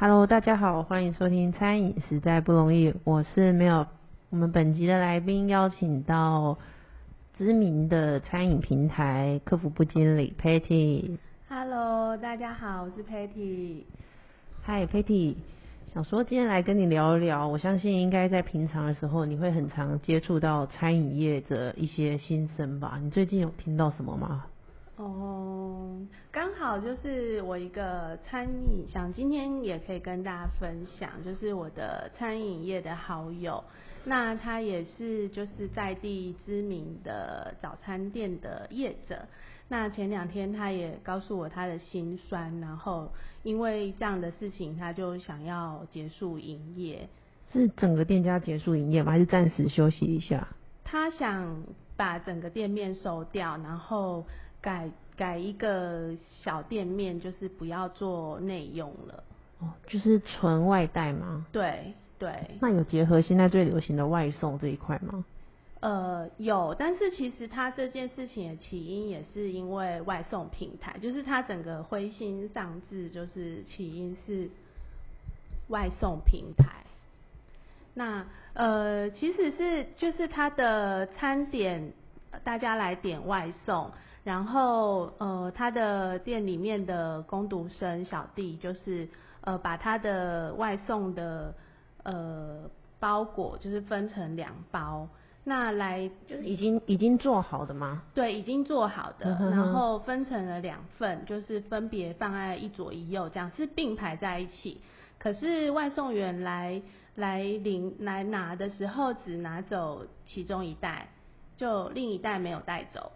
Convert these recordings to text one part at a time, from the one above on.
Hello，大家好，欢迎收听《餐饮实在不容易》，我是 Mel。我们本集的来宾邀请到知名的餐饮平台客服部经理 Patty。Hello，大家好，我是 Patty。嗨，Patty，想说今天来跟你聊一聊，我相信应该在平常的时候，你会很常接触到餐饮业的一些心声吧？你最近有听到什么吗？哦，刚好就是我一个餐饮，想今天也可以跟大家分享，就是我的餐饮业的好友，那他也是就是在地知名的早餐店的业者。那前两天他也告诉我他的心酸，然后因为这样的事情，他就想要结束营业。是整个店家结束营业吗？还是暂时休息一下？他想把整个店面收掉，然后改改一个小店面，就是不要做内用了。哦，就是纯外带吗？对对，那有结合现在最流行的外送这一块吗？呃，有，但是其实它这件事情的起因也是因为外送平台，就是它整个灰心丧志，就是起因是外送平台。那呃，其实是就是它的餐点，大家来点外送，然后呃，他的店里面的工读生小弟就是呃，把他的外送的呃包裹就是分成两包。那来就是已经已经做好的吗？对，已经做好的，嗯哼哼然后分成了两份，就是分别放在一左一右，这样是并排在一起。可是外送员来来领来拿的时候，只拿走其中一袋，就另一袋没有带走。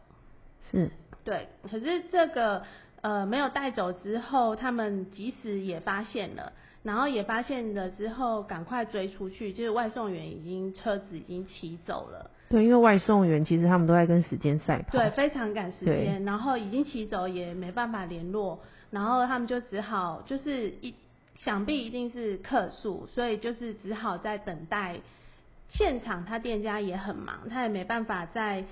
是，对，可是这个呃没有带走之后，他们即使也发现了，然后也发现了之后，赶快追出去，就是外送员已经车子已经骑走了。对，因为外送员其实他们都在跟时间赛跑。对，非常赶时对间，然后已经骑走也没办法联络，然后他们就只好就是一想必一定是客诉，所以就是只好在等待。现场他店家也很忙，他也没办法再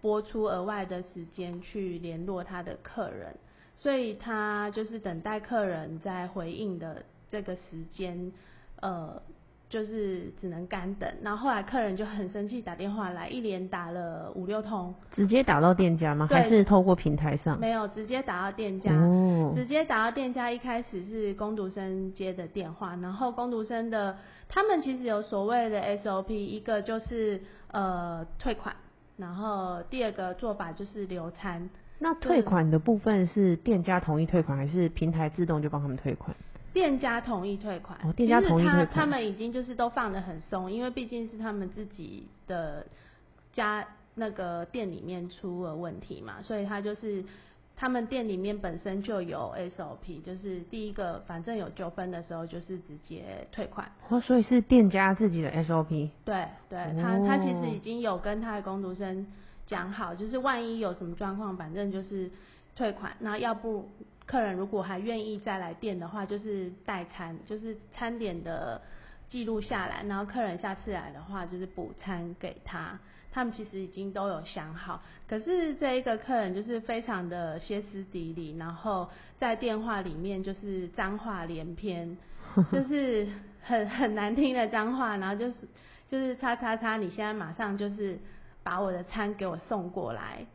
拨出额外的时间去联络他的客人，所以他就是等待客人在回应的这个时间，呃，就是只能干等。然后后来客人就很生气，打电话来，一连打了五六通，直接打到店家吗？对还是透过平台上？没有直接打到店家。哦，直接打到店家，一开始是工读生接的电话，然后工读生的他们其实有所谓的 SOP，一个就是呃退款，然后第二个做法就是留餐。那退款的部分是店家同意退款，还是平台自动就帮他们退款？店家同意退款，哦店家同意退款其实他他们已经就是都放得很松，因为毕竟是他们自己的家那个店里面出了问题嘛，所以他就是他们店里面本身就有 SOP，就是第一个反正有纠纷的时候就是直接退款。哦，所以是店家自己的 SOP。对对，他他其哦实已经有跟他的工读生讲好，就是万一有什么状况，反正就是退款。那要不客人如果还愿意再来店的话，就是代餐，就是餐点的记录下来，然后客人下次来的话，就是补餐给他。他们其实已经都有想好，可是这一个客人就是非常的歇斯底里，然后在电话里面就是脏话连篇，就是很很难听的脏话，然后就是就是叉叉叉，你现在马上就是把我的餐给我送过来，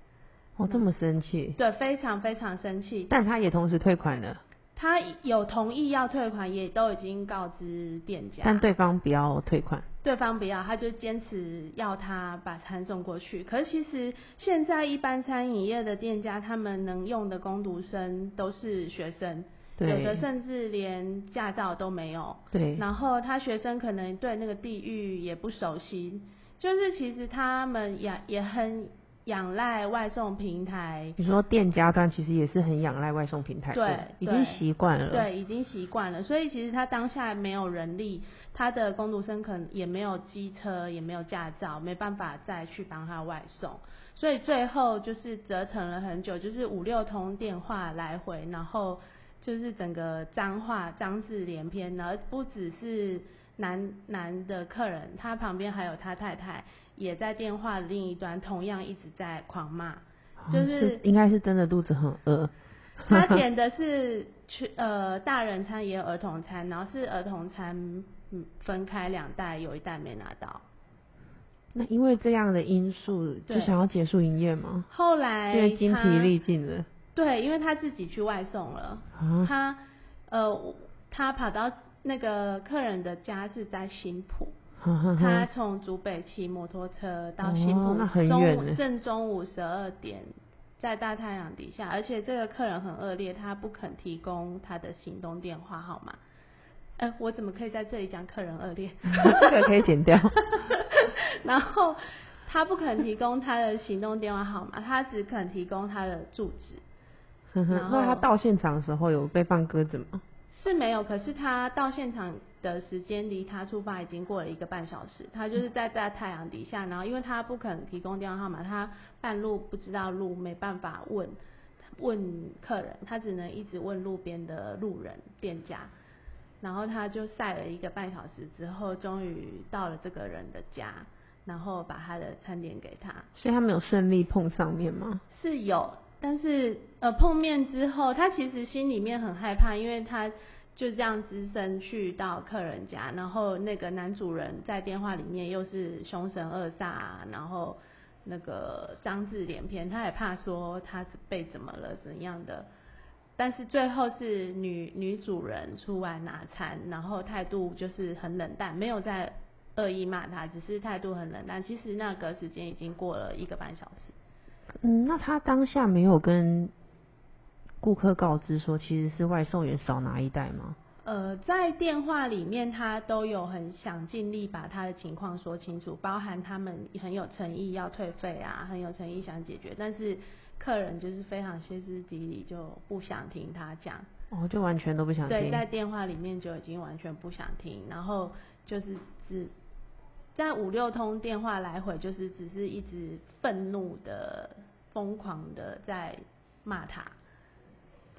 哦，这么生气，对，非常非常生气。但他也同时退款了，他有同意要退款，也都已经告知店家，但对方不要退款。对方不要，他就坚持要他把餐送过去。可是其实现在一般餐饮业的店家，他们能用的工读生都是学生，有的甚至连驾照都没有。对，然后他学生可能对那个地域也不熟悉，就是其实他们也也很仰赖外送平台，你说店家端其实也是很仰赖外送平台的，对已经对习惯了。，对，已经习惯了，所以其实他当下没有人力，他的工读生可能也没有机车，也没有驾照，没办法再去帮他外送，所以最后就是折腾了很久，就是五六通电话来回，然后就是整个脏话脏字连篇，然后不只是男男的客人，他旁边还有他太太也在电话的另一端，同样一直在狂骂。就是应该是真的肚子很饿。他点的是去呃大人餐也有儿童餐，然后是儿童餐嗯分开两袋，有一袋没拿到。那因为这样的因素，就想要结束营业吗？后来因为精疲力尽了对，因为他自己去外送了。啊。他呃，他跑到那个客人的家是在新浦，呵呵呵他 从竹北骑摩托车到新埔，哦那很中远正中午十二点，在大太阳底下，而且这个客人很恶劣，他不肯提供他的行动电话号码。呃，我怎么可以在这里讲客人恶劣？这个可以剪掉。然后他不肯提供他的行动电话号码，他只肯提供他的住址。那他到现场的时候有被放鸽子吗？是没有，可是他到现场的时间离他出发已经过了一个半小时，他就是在在太阳底下，然后因为他不肯提供电话号码，他半路不知道路，没办法问问客人，他只能一直问路边的路人店家，然后他就晒了一个半小时之后，终于到了这个人的家，然后把他的餐点给他，所以他没有顺利碰上面吗？是有，但是呃碰面之后，他其实心里面很害怕，因为他就这样只身去到客人家，然后那个男主人在电话里面又是凶神恶煞、啊，然后那个脏字连篇，他也怕说他被怎么了怎样的。但是最后是女女主人出来拿餐，然后态度就是很冷淡，没有在恶意骂他，只是态度很冷淡。其实那个时间已经过了一个半小时。嗯，那他当下没有跟顾客告知说其实是外送员少拿一袋吗？呃，在电话里面，他都有很想尽力把他的情况说清楚，包含他们很有诚意要退费啊，很有诚意想解决，但是客人就是非常歇斯底里，就不想听他讲。哦，就完全都不想听。对，在电话里面就已经完全不想听，然后就是只在五六通电话来回，就是只是一直愤怒的、疯狂的在骂他，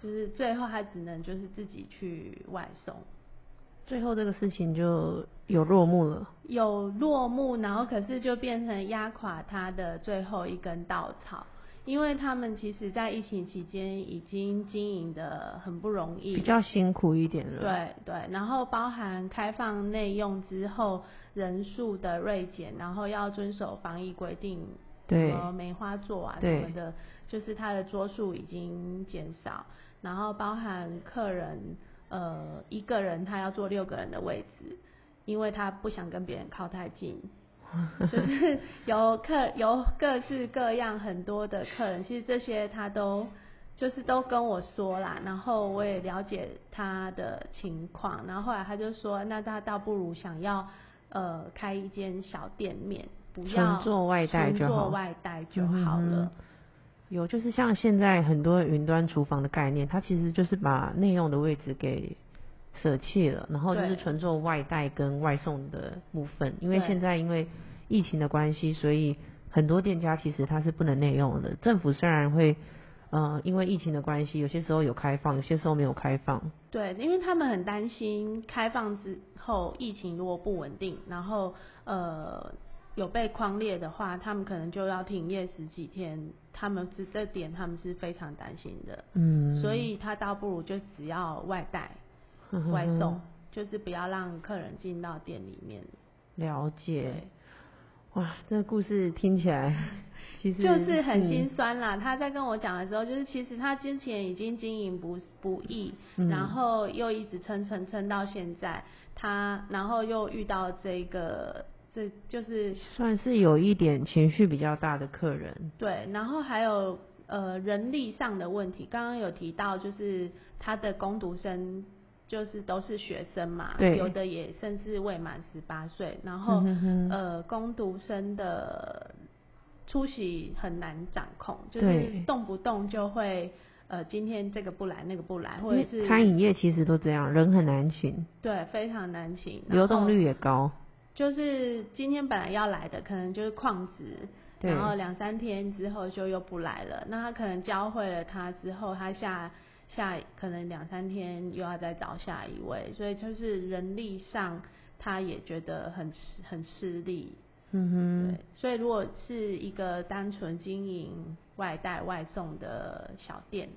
就是最后他只能就是自己去外送。最后这个事情就有落幕了。有落幕，然后可是就变成压垮他的最后一根稻草，因为他们其实在疫情期间已经经营的很不容易，比较辛苦一点了。，对对，然后包含开放内用之后人数的锐减，然后要遵守防疫规定，对什么梅花座啊什么的，就是它的桌数已经减少，然后包含客人呃一个人他要坐六个人的位置，因为他不想跟别人靠太近。就是有客有各式各样很多的客人，其实这些他都就是都跟我说啦，然后我也了解他的情况，然后后来他就说，那他倒不如想要呃开一间小店面，不做外带就好外带就好了。嗯有就是像现在很多云端厨房的概念，它其实就是把内用的位置给舍弃了，然后就是纯做外带跟外送的部分。因为现在因为疫情的关系，所以很多店家其实它是不能内用的。政府虽然会呃因为疫情的关系，有些时候有开放，有些时候没有开放。对，因为他们很担心开放之后疫情如果不稳定，然后呃有被框列的话，他们可能就要停业十几天，他们是这点他们是非常担心的，嗯，所以他倒不如就只要外带、外送，就是不要让客人进到店里面。了解。哇，这个故事听起来 其实就是很嗯心酸啦。他在跟我讲的时候，就是其实他之前已经经营不不易，嗯然后又一直撑撑撑到现在，他然后又遇到这个，这就是算是有一点情绪比较大的客人。对，然后还有呃人力上的问题，刚刚有提到就是他的工读生。就是都是学生嘛，对有的也甚至未满十八岁，然后、嗯哼哼呃，工读生的出席很难掌控，就是动不动就会呃今天这个不来那个不来，或者是餐饮业其实都这样，人很难请，对非常难请，流动率也高。就是今天本来要来的，可能就是旷职，然后两三天之后就又不来了。那他可能教会了他之后，他下下可能两三天又要再找下一位，所以就是人力上他也觉得很很吃力。嗯对，所以如果是一个单纯经营外带外送的小店，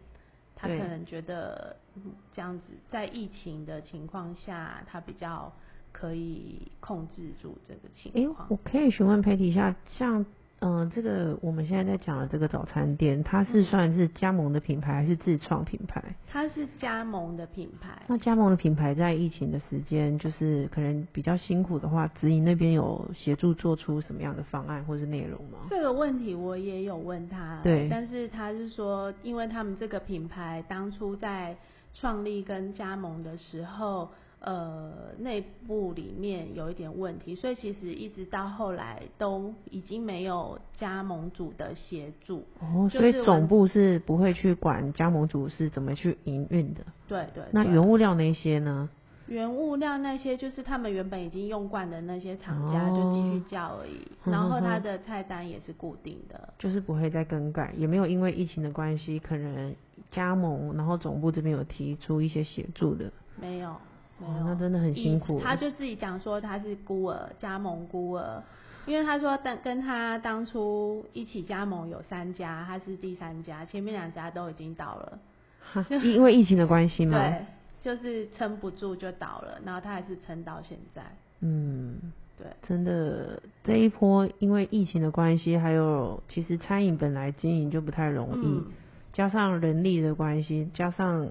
他可能觉得嗯这样子在疫情的情况下，他比较可以控制住这个情诶，况。我可以询问 Patty 一下，像嗯、呃这个我们现在在讲的这个早餐店，它是嗯算是加盟的品牌还是自创品牌？它是加盟的品牌，那加盟的品牌在疫情的时间，就是可能比较辛苦的话，直营那边有协助做出什么样的方案或是内容吗？这个问题我也有问他，对但是他是说，因为他们这个品牌当初在创立跟加盟的时候，呃，内部里面有一点问题，所以其实一直到后来都已经没有加盟组的协助。哦，所以总部是不会去管加盟组是怎么去营运的。对对那原物料那些呢？原物料那些就是他们原本已经用惯的那些厂家，哦就继续叫而已。哼然后哼哼它的菜单也是固定的。就是不会再更改，也没有因为疫情的关系，可能加盟，然后总部这边有提出一些协助的。没有，没有，哦那真的很辛苦。他就自己讲说他是孤儿，加盟孤儿，因为他说当跟他当初一起加盟有三家，他是第三家，前面两家都已经倒了，哈因为疫情的关系吗？对，就是撑不住就倒了，然后他还是撑到现在，嗯，对，真的这一波因为疫情的关系，还有其实餐饮本来经营就不太容易，嗯。加上人力的关系，加上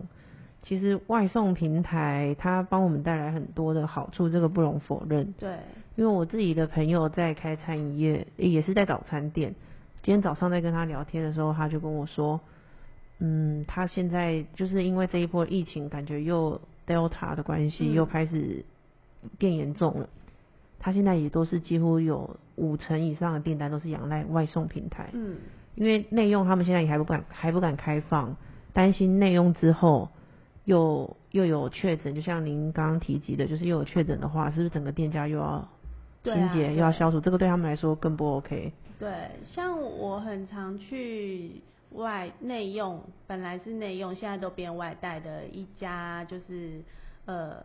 其实外送平台它帮我们带来很多的好处，这个不容否认。对，因为我自己的朋友在开餐饮业，也是在早餐店。今天早上在跟他聊天的时候，他就跟我说，嗯，他现在就是因为这一波疫情，感觉又 Delta 的关系，嗯又开始变严重了。他现在也都是几乎有五成以上的订单都是仰赖外送平台，嗯，因为内用他们现在也还不敢还不敢开放，担心内用之后又又有确诊，就像您刚刚提及的，就是又有确诊的话，是不是整个店家又要清洁、又要消毒？这个对他们来说更不 OK。对，像我很常去外内用，本来是内用，现在都变外带的一家，就是呃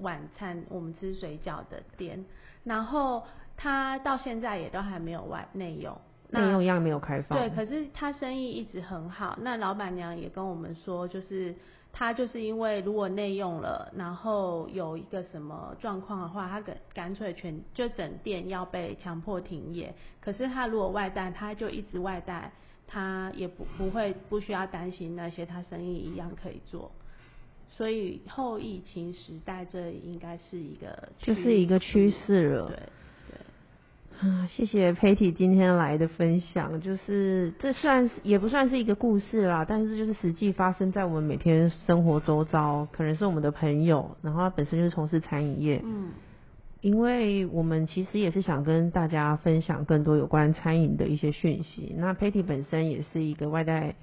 晚餐我们吃水饺的店，然后他到现在也都还没有外内用。那内用一样没有开放。对，可是他生意一直很好。那老板娘也跟我们说，就是他就是因为如果内用了，然后有一个什么状况的话，他干干脆全就整店要被强迫停业。可是他如果外带，他就一直外带，他也不不会不需要担心那些，他生意一样可以做。所以后疫情时代，这应该是一个就是一个趋势了对对。啊，谢谢 Patty 今天来的分享，就是这算是也不算是一个故事啦，但是就是实际发生在我们每天生活周遭，可能是我们的朋友，然后他本身就是从事餐饮业，嗯，因为我们其实也是想跟大家分享更多有关餐饮的一些讯息。那 Patty 本身也是一个外带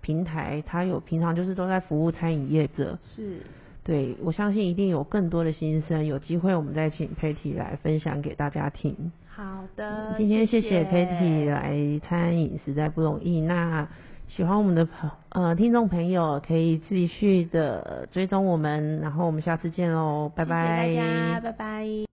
平台，他有平常就是都在服务餐饮业者，是。对我相信一定有更多的新生，有机会我们再请 Patty 来分享给大家听。好的，今天谢谢谢 Patty 来餐饮实在不容易。那喜欢我们的朋呃听众朋友可以继续的追踪我们，然后我们下次见喽，拜拜。谢谢大家，拜拜。